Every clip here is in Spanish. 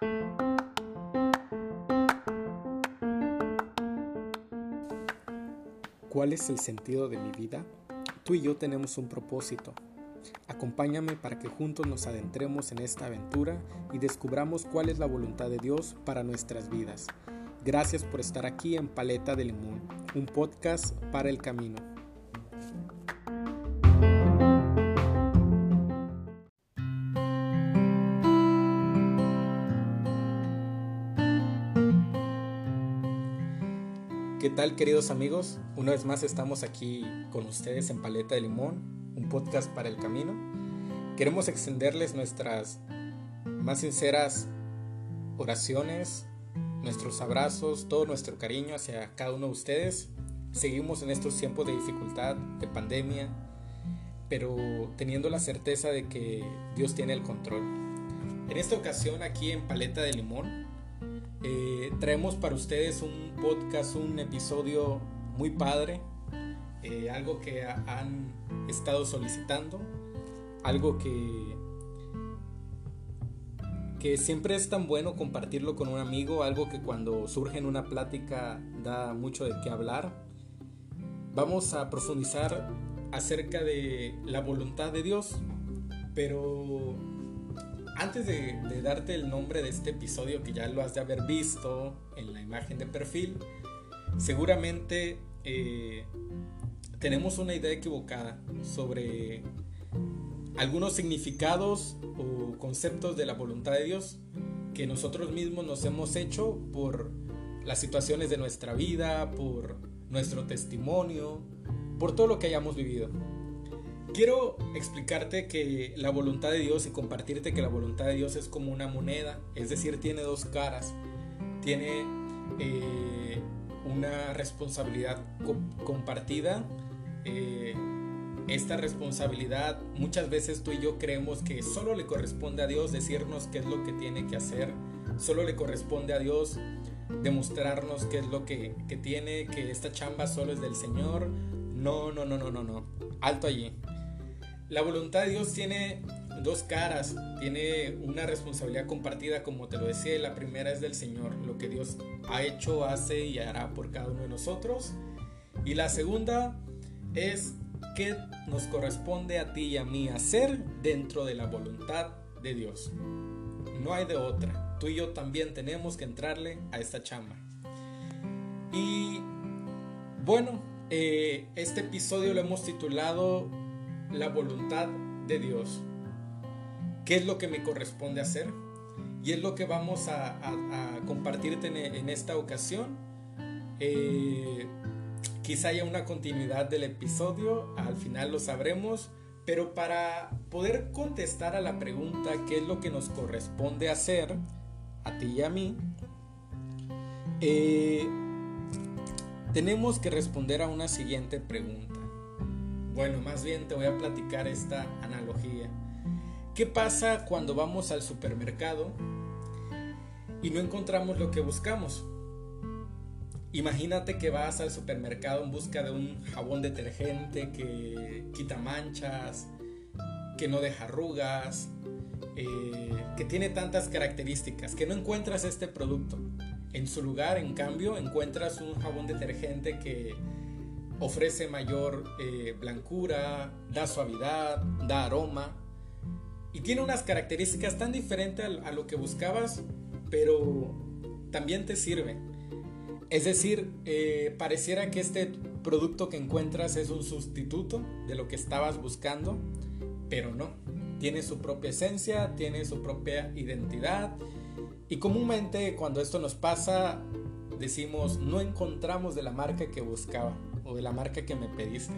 ¿Cuál es el sentido de mi vida? Tú y yo tenemos un propósito. Acompáñame para que juntos nos adentremos en esta aventura y descubramos cuál es la voluntad de Dios para nuestras vidas. Gracias por estar aquí en Paleta de Limón, un podcast para el camino. Tal queridos amigos? Una vez más estamos aquí con ustedes en Paleta de Limón, un podcast para el camino. Queremos extenderles nuestras más sinceras oraciones, nuestros abrazos, todo nuestro cariño hacia cada uno de ustedes. Seguimos en estos tiempos de dificultad, de pandemia, pero teniendo la certeza de que Dios tiene el control. En esta ocasión aquí en Paleta de Limón eh, traemos para ustedes un podcast, un episodio muy padre, eh, algo que han estado solicitando, algo que, que siempre es tan bueno compartirlo con un amigo, algo que cuando surge en una plática da mucho de qué hablar. Vamos a profundizar acerca de la voluntad de Dios, pero antes de, darte el nombre de este episodio, que ya lo has de haber visto en la imagen de perfil, seguramente eh, tenemos una idea equivocada sobre algunos significados o conceptos de la voluntad de Dios que nosotros mismos nos hemos hecho por las situaciones de nuestra vida, por nuestro testimonio, por todo lo que hayamos vivido. Quiero explicarte que la voluntad de Dios y compartirte que la voluntad de Dios es como una moneda, es decir, tiene dos caras. Tiene eh, una responsabilidad compartida. Eh, esta responsabilidad muchas veces tú y yo creemos que solo le corresponde a Dios decirnos qué es lo que tiene que hacer. Solo le corresponde a Dios demostrarnos qué es lo que, que tiene, que esta chamba solo es del Señor. No, no, no, no, no, no. Alto allí. La voluntad de Dios tiene dos caras, tiene una responsabilidad compartida, como te lo decía, la primera es del Señor, lo que Dios ha hecho, hace y hará por cada uno de nosotros. Y la segunda es qué nos corresponde a ti y a mí hacer dentro de la voluntad de Dios. No hay de otra. Tú y yo también tenemos que entrarle a esta chamba. Y bueno, eh, este episodio lo hemos titulado la voluntad de Dios. ¿Qué es lo que me corresponde hacer? Y es lo que vamos a, compartirte en, esta ocasión. Eh, quizá haya una continuidad del episodio, al final lo sabremos, pero para poder contestar a la pregunta qué es lo que nos corresponde hacer, a ti y a mí, eh, tenemos que responder a una siguiente pregunta. Bueno, más bien te voy a platicar esta analogía. ¿Qué pasa cuando vamos al supermercado y no encontramos lo que buscamos? Imagínate que vas al supermercado en busca de un jabón detergente que quita manchas, que no deja arrugas, eh, que tiene tantas características, que no encuentras este producto. En su lugar, en cambio, encuentras un jabón detergente que ofrece mayor eh, blancura, da suavidad, da aroma y tiene unas características tan diferentes a lo que buscabas, pero también te sirve. Es decir, eh, pareciera que este producto que encuentras es un sustituto de lo que estabas buscando, pero no. Tiene su propia esencia, tiene su propia identidad. Y comúnmente cuando esto nos pasa, decimos, no encontramos de la marca que buscaba de la marca que me pediste,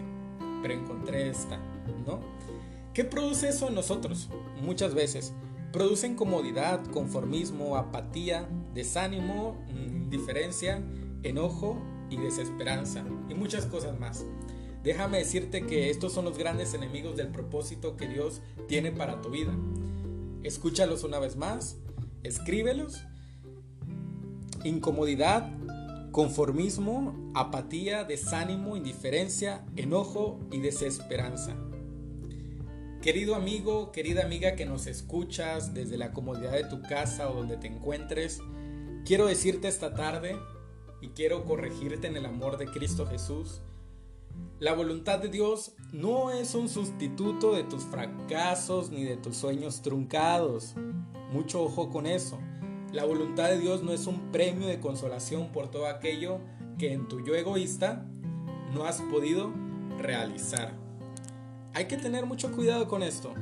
pero encontré esta, ¿no? ¿Qué produce eso en nosotros? Muchas veces produce incomodidad, conformismo, apatía, desánimo, indiferencia, enojo y desesperanza y muchas cosas más. Déjame decirte que estos son los grandes enemigos del propósito que Dios tiene para tu vida. Escúchalos una vez más, escríbelos. Incomodidad, conformismo, apatía, desánimo, indiferencia, enojo y desesperanza. Querido amigo, querida amiga que nos escuchas desde la comodidad de tu casa o donde te encuentres, quiero decirte esta tarde y quiero corregirte en el amor de Cristo Jesús. La voluntad de Dios no es un sustituto de tus fracasos ni de tus sueños truncados. Mucho ojo con eso. La voluntad de Dios no es un premio de consolación por todo aquello que en tu yo egoísta no has podido realizar. Hay que tener mucho cuidado con esto.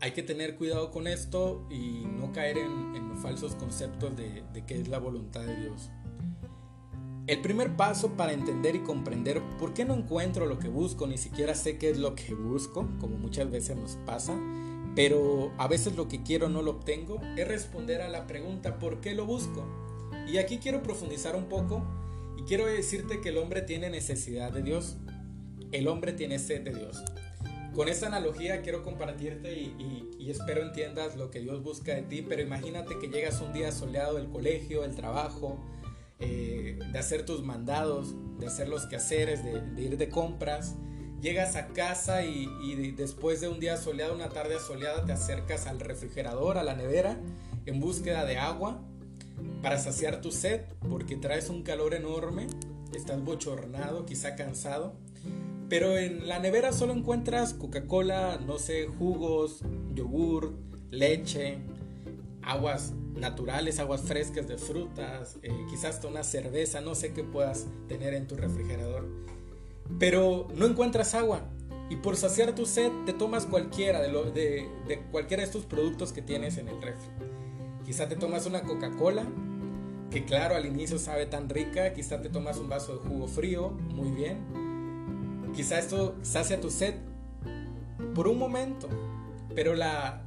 Hay que tener cuidado con esto y no caer en, falsos conceptos de, de qué es la voluntad de Dios. El primer paso para entender y comprender por qué no encuentro lo que busco, ni siquiera sé qué es lo que busco, como muchas veces nos pasa, pero a veces lo que quiero no lo obtengo, es responder a la pregunta ¿por qué lo busco? Y aquí quiero profundizar un poco y quiero decirte que el hombre tiene necesidad de Dios. El hombre tiene sed de Dios. Con esta analogía quiero compartirte y, espero entiendas lo que Dios busca de ti, pero imagínate que llegas un día soleado del colegio, del trabajo, eh, de hacer tus mandados, de hacer los quehaceres, de, de ir de compras. Llegas a casa y, después de un día soleado, una tarde soleada, te acercas al refrigerador, a la nevera, en búsqueda de agua para saciar tu sed, porque traes un calor enorme, estás bochornado, quizá cansado. Pero en la nevera solo encuentras Coca-Cola, no sé, jugos, yogur, leche, aguas naturales, aguas frescas de frutas, eh, quizás hasta una cerveza, no sé qué puedas tener en tu refrigerador. Pero no encuentras agua y por saciar tu sed te tomas cualquiera de, de, de cualquiera de estos productos que tienes en el refri. Quizá te tomas una Coca-Cola, que claro, al inicio sabe tan rica, quizá te tomas un vaso de jugo frío, muy bien. Quizá esto sacia tu sed por un momento, pero la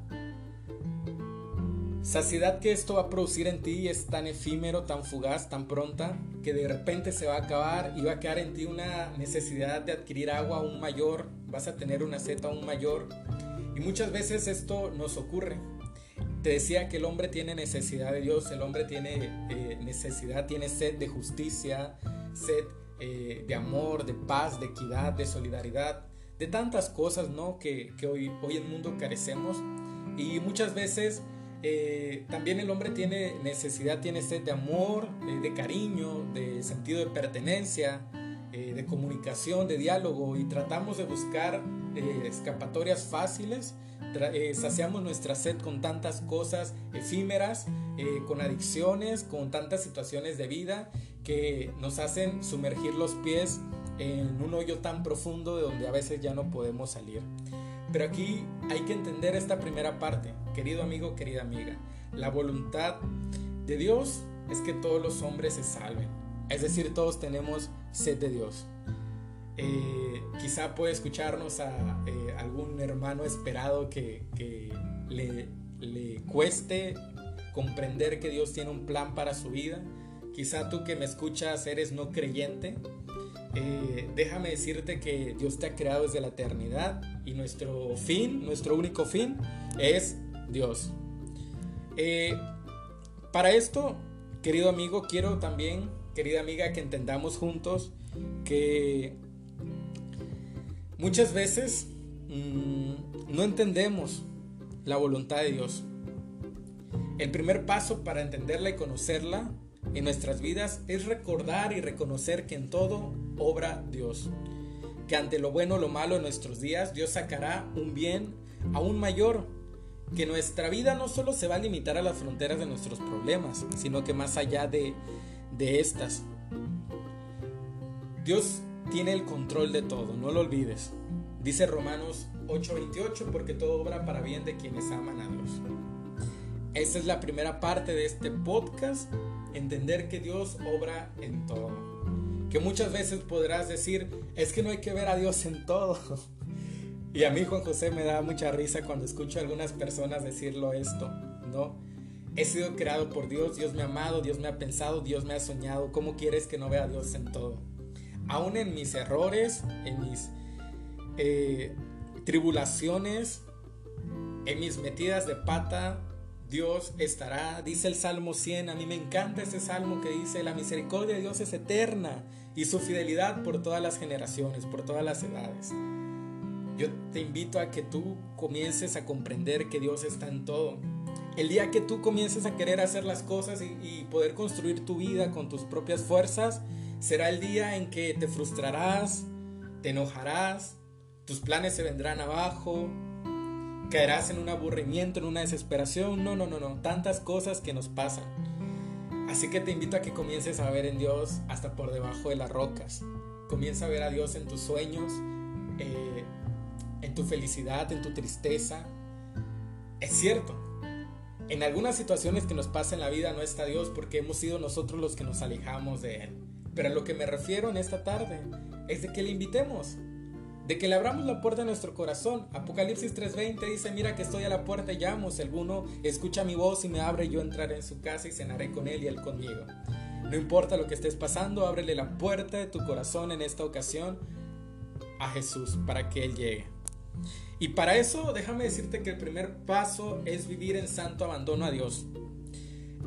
saciedad que esto va a producir en ti es tan efímero, tan fugaz, tan pronta, que de repente se va a acabar y va a quedar en ti una necesidad de adquirir agua aún mayor, vas a tener una sed aún mayor. Y muchas veces esto nos ocurre. Te decía que el hombre tiene necesidad de Dios, el hombre tiene eh, necesidad, tiene sed de justicia, sed eh, de amor, de paz, de equidad, de solidaridad, de tantas cosas ¿no? que, hoy, hoy el mundo carecemos. Y muchas veces eh, también el hombre tiene necesidad, tiene sed de amor, de cariño, de sentido de pertenencia, de comunicación, de diálogo y tratamos de buscar escapatorias fáciles eh, saciamos nuestra sed con tantas cosas efímeras, eh, con adicciones, con tantas situaciones de vida que nos hacen sumergir los pies en un hoyo tan profundo de donde a veces ya no podemos salir. Pero aquí hay que entender esta primera parte, querido amigo, querida amiga. La voluntad de Dios es que todos los hombres se salven. Es decir, todos tenemos sed de Dios. Eh, quizá puede escucharnos a eh, algún hermano esperado que, le, cueste comprender que Dios tiene un plan para su vida. Quizá tú que me escuchas eres no creyente. Eh, déjame decirte que Dios te ha creado desde la eternidad y nuestro fin, nuestro único fin es Dios. para esto, querido amigo, quiero también, querida amiga, que entendamos juntos que Muchas veces mm, no entendemos la voluntad de Dios. El primer paso para entenderla y conocerla en nuestras vidas es recordar y reconocer que en todo obra Dios. Que ante lo bueno o lo malo en nuestros días Dios sacará un bien aún mayor. Que nuestra vida no solo se va a limitar a las fronteras de nuestros problemas, sino que más allá de, de estas. Dios tiene el control de todo, no lo olvides. Dice Romanos 8:28, porque todo obra para bien de quienes aman a Dios. Esta es la primera parte de este podcast, entender que Dios obra en todo. Que muchas veces podrás decir, es que no hay que ver a Dios en todo. Y a mí Juan José me da mucha risa cuando escucho a algunas personas decirlo esto, ¿no? He sido creado por Dios, Dios me ha amado, Dios me ha pensado, Dios me ha soñado. ¿Cómo quieres que no vea a Dios en todo? aún en mis errores, en mis eh, tribulaciones, en mis metidas de pata, Dios estará, dice el Salmo 100, a mí me encanta ese salmo que dice, la misericordia de Dios es eterna y su fidelidad por todas las generaciones, por todas las edades. Yo te invito a que tú comiences a comprender que Dios está en todo. El día que tú comiences a querer hacer las cosas y, poder construir tu vida con tus propias fuerzas, será el día en que te frustrarás, te enojarás, tus planes se vendrán abajo, caerás en un aburrimiento, en una desesperación. No, no, no, no. Tantas cosas que nos pasan. Así que te invito a que comiences a ver en Dios hasta por debajo de las rocas. Comienza a ver a Dios en tus sueños, eh, en tu felicidad, en tu tristeza. Es cierto, en algunas situaciones que nos pasa en la vida no está Dios porque hemos sido nosotros los que nos alejamos de Él. Pero a lo que me refiero en esta tarde es de que le invitemos, de que le abramos la puerta de nuestro corazón. Apocalipsis 3:20 dice, mira que estoy a la puerta y llamo, si alguno escucha mi voz y me abre, yo entraré en su casa y cenaré con él y él conmigo. No importa lo que estés pasando, ábrele la puerta de tu corazón en esta ocasión a Jesús para que Él llegue. Y para eso déjame decirte que el primer paso es vivir en santo abandono a Dios.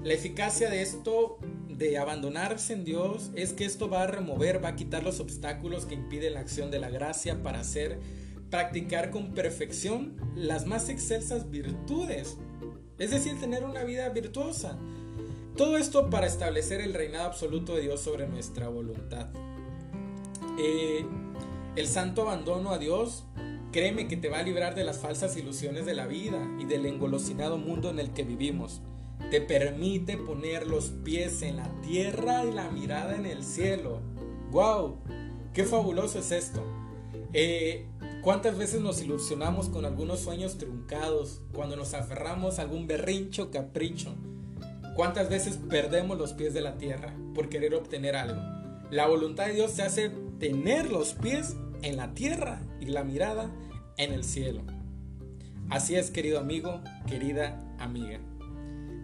La eficacia de esto, de abandonarse en Dios, es que esto va a remover, va a quitar los obstáculos que impiden la acción de la gracia para hacer, practicar con perfección las más excelsas virtudes. Es decir, tener una vida virtuosa. Todo esto para establecer el reinado absoluto de Dios sobre nuestra voluntad. Eh, el santo abandono a Dios, créeme que te va a librar de las falsas ilusiones de la vida y del engolosinado mundo en el que vivimos te permite poner los pies en la tierra y la mirada en el cielo. ¡Wow! ¡Qué fabuloso es esto! Eh, ¿Cuántas veces nos ilusionamos con algunos sueños truncados cuando nos aferramos a algún berrincho capricho? ¿Cuántas veces perdemos los pies de la tierra por querer obtener algo? La voluntad de Dios se hace tener los pies en la tierra y la mirada en el cielo. Así es, querido amigo, querida amiga.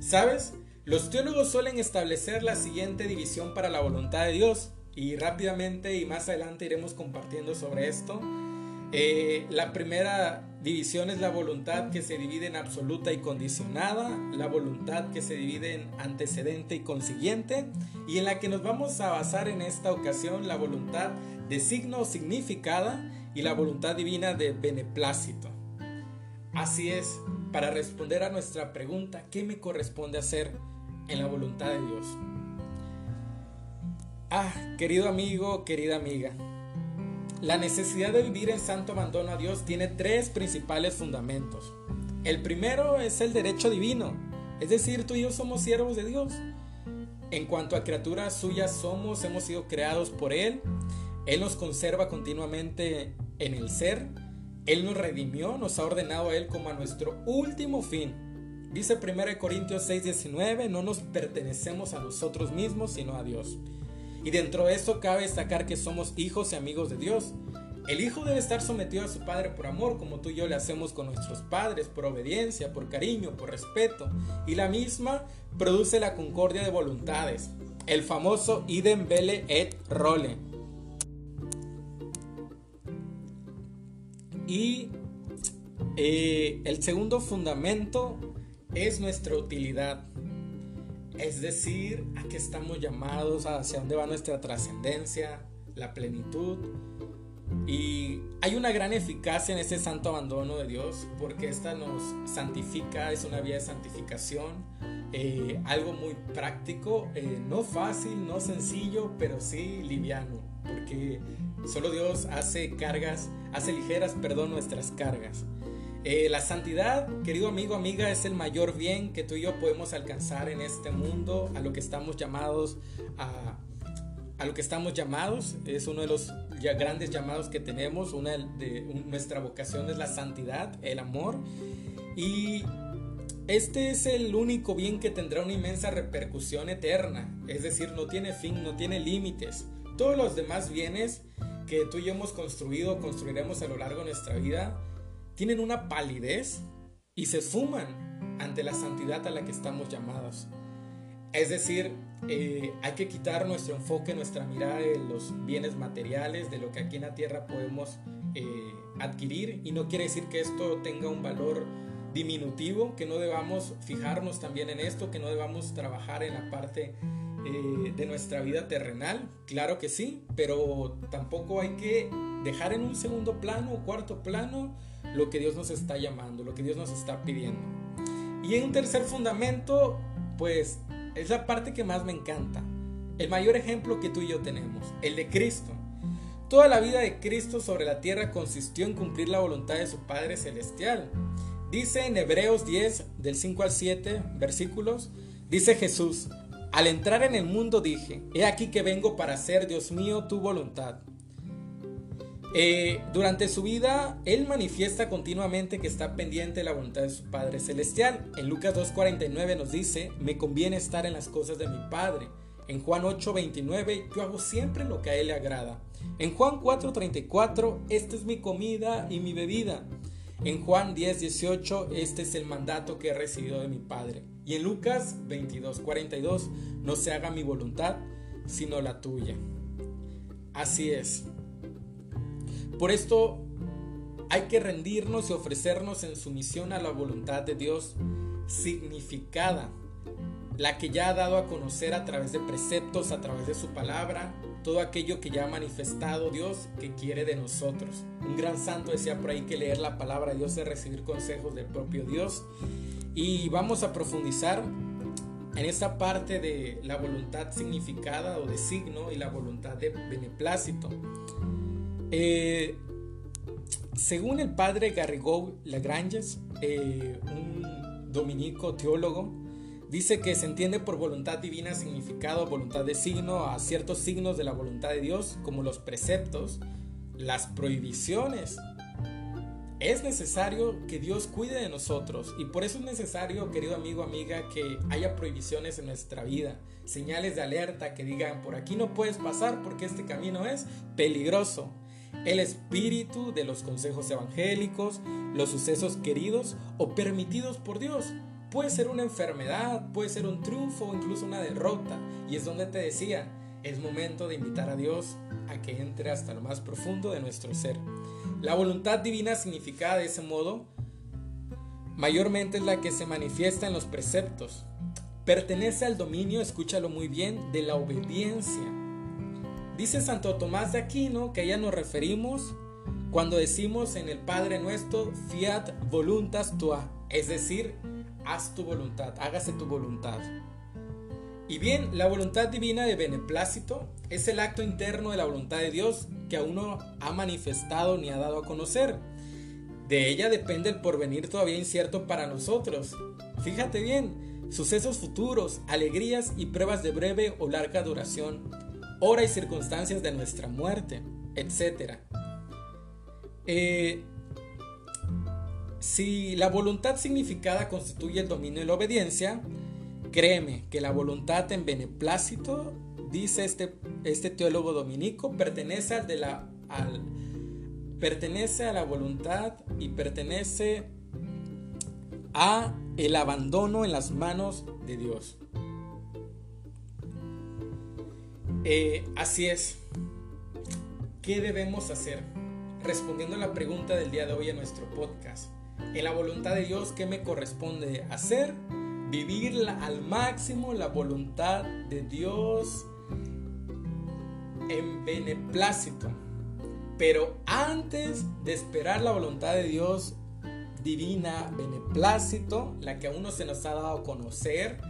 ¿Sabes? Los teólogos suelen establecer la siguiente división para la voluntad de Dios y rápidamente y más adelante iremos compartiendo sobre esto. Eh, la primera división es la voluntad que se divide en absoluta y condicionada, la voluntad que se divide en antecedente y consiguiente, y en la que nos vamos a basar en esta ocasión la voluntad de signo significada y la voluntad divina de beneplácito. Así es, para responder a nuestra pregunta, ¿qué me corresponde hacer en la voluntad de Dios? Ah, querido amigo, querida amiga, la necesidad de vivir en santo abandono a Dios tiene tres principales fundamentos. El primero es el derecho divino, es decir, tú y yo somos siervos de Dios. En cuanto a criaturas suyas somos, hemos sido creados por Él. Él nos conserva continuamente en el ser él nos redimió, nos ha ordenado a Él como a nuestro último fin. Dice 1 Corintios 6:19, no nos pertenecemos a nosotros mismos, sino a Dios. Y dentro de eso cabe destacar que somos hijos y amigos de Dios. El hijo debe estar sometido a su padre por amor, como tú y yo le hacemos con nuestros padres, por obediencia, por cariño, por respeto. Y la misma produce la concordia de voluntades, el famoso idem vele et role. Y eh, el segundo fundamento es nuestra utilidad. Es decir, a qué estamos llamados, hacia dónde va nuestra trascendencia, la plenitud. Y hay una gran eficacia en ese santo abandono de Dios, porque esta nos santifica, es una vía de santificación, eh, algo muy práctico, eh, no fácil, no sencillo, pero sí liviano, porque Solo Dios hace cargas, hace ligeras, perdón, nuestras cargas. Eh, la santidad, querido amigo, amiga, es el mayor bien que tú y yo podemos alcanzar en este mundo, a lo que estamos llamados a, lo que estamos llamados. Es uno de los grandes llamados que tenemos. Una de, nuestra vocación es la santidad, el amor. Y este es el único bien que tendrá una inmensa repercusión eterna. Es decir, no tiene fin, no tiene límites. Todos los demás bienes que tú y yo hemos construido, construiremos a lo largo de nuestra vida, tienen una palidez y se fuman ante la santidad a la que estamos llamados. Es decir, eh, hay que quitar nuestro enfoque, nuestra mirada de los bienes materiales, de lo que aquí en la tierra podemos eh, adquirir. Y no quiere decir que esto tenga un valor diminutivo, que no debamos fijarnos también en esto, que no debamos trabajar en la parte eh, de nuestra vida terrenal, claro que sí, pero tampoco hay que dejar en un segundo plano o cuarto plano lo que Dios nos está llamando, lo que Dios nos está pidiendo. Y en un tercer fundamento, pues es la parte que más me encanta. El mayor ejemplo que tú y yo tenemos, el de Cristo. Toda la vida de Cristo sobre la tierra consistió en cumplir la voluntad de su Padre Celestial. Dice en Hebreos 10, del 5 al 7, versículos, dice Jesús, al entrar en el mundo dije, he aquí que vengo para hacer, Dios mío, tu voluntad. Eh, durante su vida, él manifiesta continuamente que está pendiente de la voluntad de su Padre Celestial. En Lucas 2.49 nos dice, me conviene estar en las cosas de mi Padre. En Juan 8.29, yo hago siempre lo que a él le agrada. En Juan 4.34, esta es mi comida y mi bebida. En Juan 10.18, este es el mandato que he recibido de mi Padre. Y en Lucas 22.42, no se haga mi voluntad, sino la tuya. Así es. Por esto hay que rendirnos y ofrecernos en sumisión a la voluntad de Dios significada, la que ya ha dado a conocer a través de preceptos, a través de su palabra, todo aquello que ya ha manifestado Dios que quiere de nosotros. Un gran santo decía por ahí que leer la palabra de Dios es recibir consejos del propio Dios. Y vamos a profundizar en esta parte de la voluntad significada o de signo y la voluntad de beneplácito. Eh, según el padre Garrigou Lagranges, eh, un dominico teólogo, dice que se entiende por voluntad divina significado, voluntad de signo, a ciertos signos de la voluntad de Dios, como los preceptos, las prohibiciones. Es necesario que Dios cuide de nosotros y por eso es necesario, querido amigo, amiga, que haya prohibiciones en nuestra vida, señales de alerta que digan, por aquí no puedes pasar porque este camino es peligroso el espíritu de los consejos evangélicos, los sucesos queridos o permitidos por Dios. Puede ser una enfermedad, puede ser un triunfo o incluso una derrota. Y es donde te decía, es momento de invitar a Dios a que entre hasta lo más profundo de nuestro ser. La voluntad divina significada de ese modo mayormente es la que se manifiesta en los preceptos. Pertenece al dominio, escúchalo muy bien, de la obediencia Dice Santo Tomás de Aquino que a nos referimos cuando decimos en el Padre nuestro, fiat voluntas tua, es decir, haz tu voluntad, hágase tu voluntad. Y bien, la voluntad divina de beneplácito es el acto interno de la voluntad de Dios que aún no ha manifestado ni ha dado a conocer. De ella depende el porvenir todavía incierto para nosotros. Fíjate bien, sucesos futuros, alegrías y pruebas de breve o larga duración hora y circunstancias de nuestra muerte, etc. Eh, si la voluntad significada constituye el dominio y la obediencia, créeme que la voluntad en beneplácito, dice este, este teólogo dominico, pertenece al de la pertenece a la voluntad y pertenece a el abandono en las manos de Dios. Eh, así es. ¿Qué debemos hacer? Respondiendo a la pregunta del día de hoy en nuestro podcast. En la voluntad de Dios, ¿qué me corresponde hacer? Vivir al máximo la voluntad de Dios en beneplácito. Pero antes de esperar la voluntad de Dios divina, beneplácito, la que aún no se nos ha dado a conocer,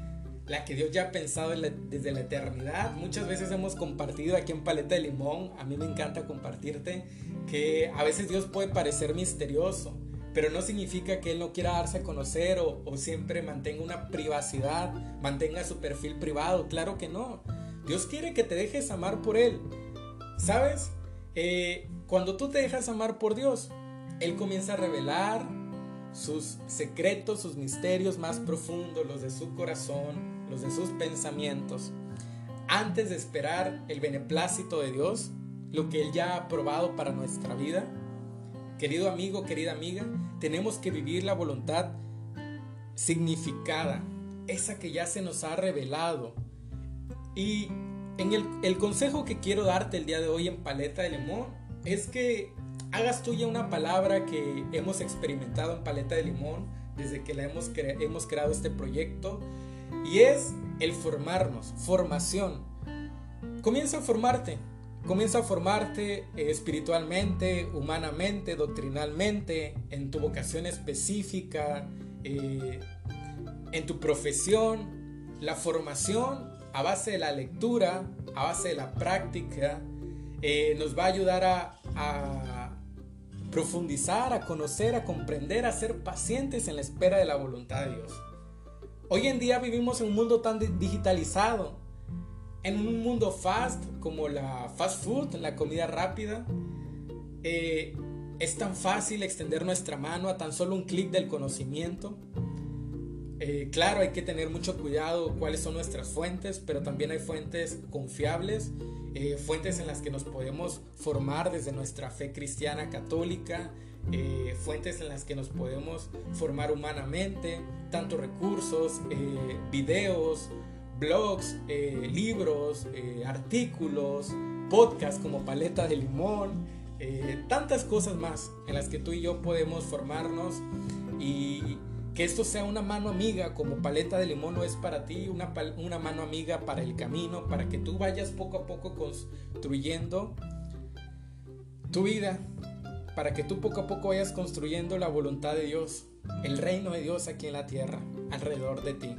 la que Dios ya ha pensado desde la eternidad. Muchas veces hemos compartido aquí en Paleta de Limón, a mí me encanta compartirte, que a veces Dios puede parecer misterioso, pero no significa que Él no quiera darse a conocer o, siempre mantenga una privacidad, mantenga su perfil privado, claro que no. Dios quiere que te dejes amar por Él. ¿Sabes? Eh, cuando tú te dejas amar por Dios, Él comienza a revelar sus secretos, sus misterios más profundos, los de su corazón, los de sus pensamientos, antes de esperar el beneplácito de Dios, lo que Él ya ha aprobado para nuestra vida. Querido amigo, querida amiga, tenemos que vivir la voluntad significada, esa que ya se nos ha revelado. Y en el, consejo que quiero darte el día de hoy en Paleta de Limón es que hagas tuya una palabra que hemos experimentado en Paleta de Limón desde que la hemos, hemos creado este proyecto Y es el formarnos, formación. Comienza a formarte, comienza a formarte eh, espiritualmente, humanamente, doctrinalmente, en tu vocación específica, eh, en tu profesión. La formación a base de la lectura, a base de la práctica, eh, nos va a ayudar a, a profundizar, a conocer, a comprender, a ser pacientes en la espera de la voluntad de Dios. Hoy en día vivimos en un mundo tan digitalizado, en un mundo fast como la fast food, la comida rápida. Eh, es tan fácil extender nuestra mano a tan solo un clic del conocimiento. Eh, claro, hay que tener mucho cuidado cuáles son nuestras fuentes, pero también hay fuentes confiables, eh, fuentes en las que nos podemos formar desde nuestra fe cristiana católica, eh, fuentes en las que nos podemos formar humanamente, tanto recursos, eh, videos, blogs, eh, libros, artículos, podcasts como Paleta de Limón, tantas cosas más en las que tú y yo podemos formarnos y que esto sea una mano amiga como Paleta de Limón lo es para ti, una, una mano amiga para el camino, para que tú vayas poco a poco construyendo tu vida para que tú poco a poco vayas construyendo la voluntad de Dios, el reino de Dios aquí en la tierra, alrededor de ti.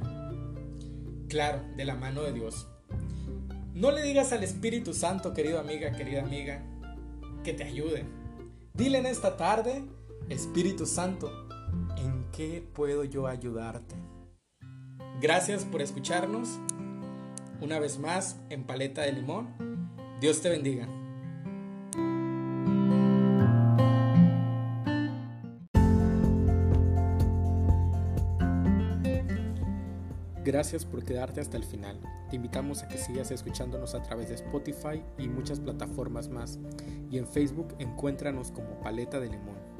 Claro, de la mano de Dios. No le digas al Espíritu Santo, querido amiga, querida amiga, que te ayude. Dile en esta tarde, Espíritu Santo, ¿en qué puedo yo ayudarte? Gracias por escucharnos. Una vez más en Paleta de Limón. Dios te bendiga. Gracias por quedarte hasta el final. Te invitamos a que sigas escuchándonos a través de Spotify y muchas plataformas más. Y en Facebook encuéntranos como Paleta de Limón.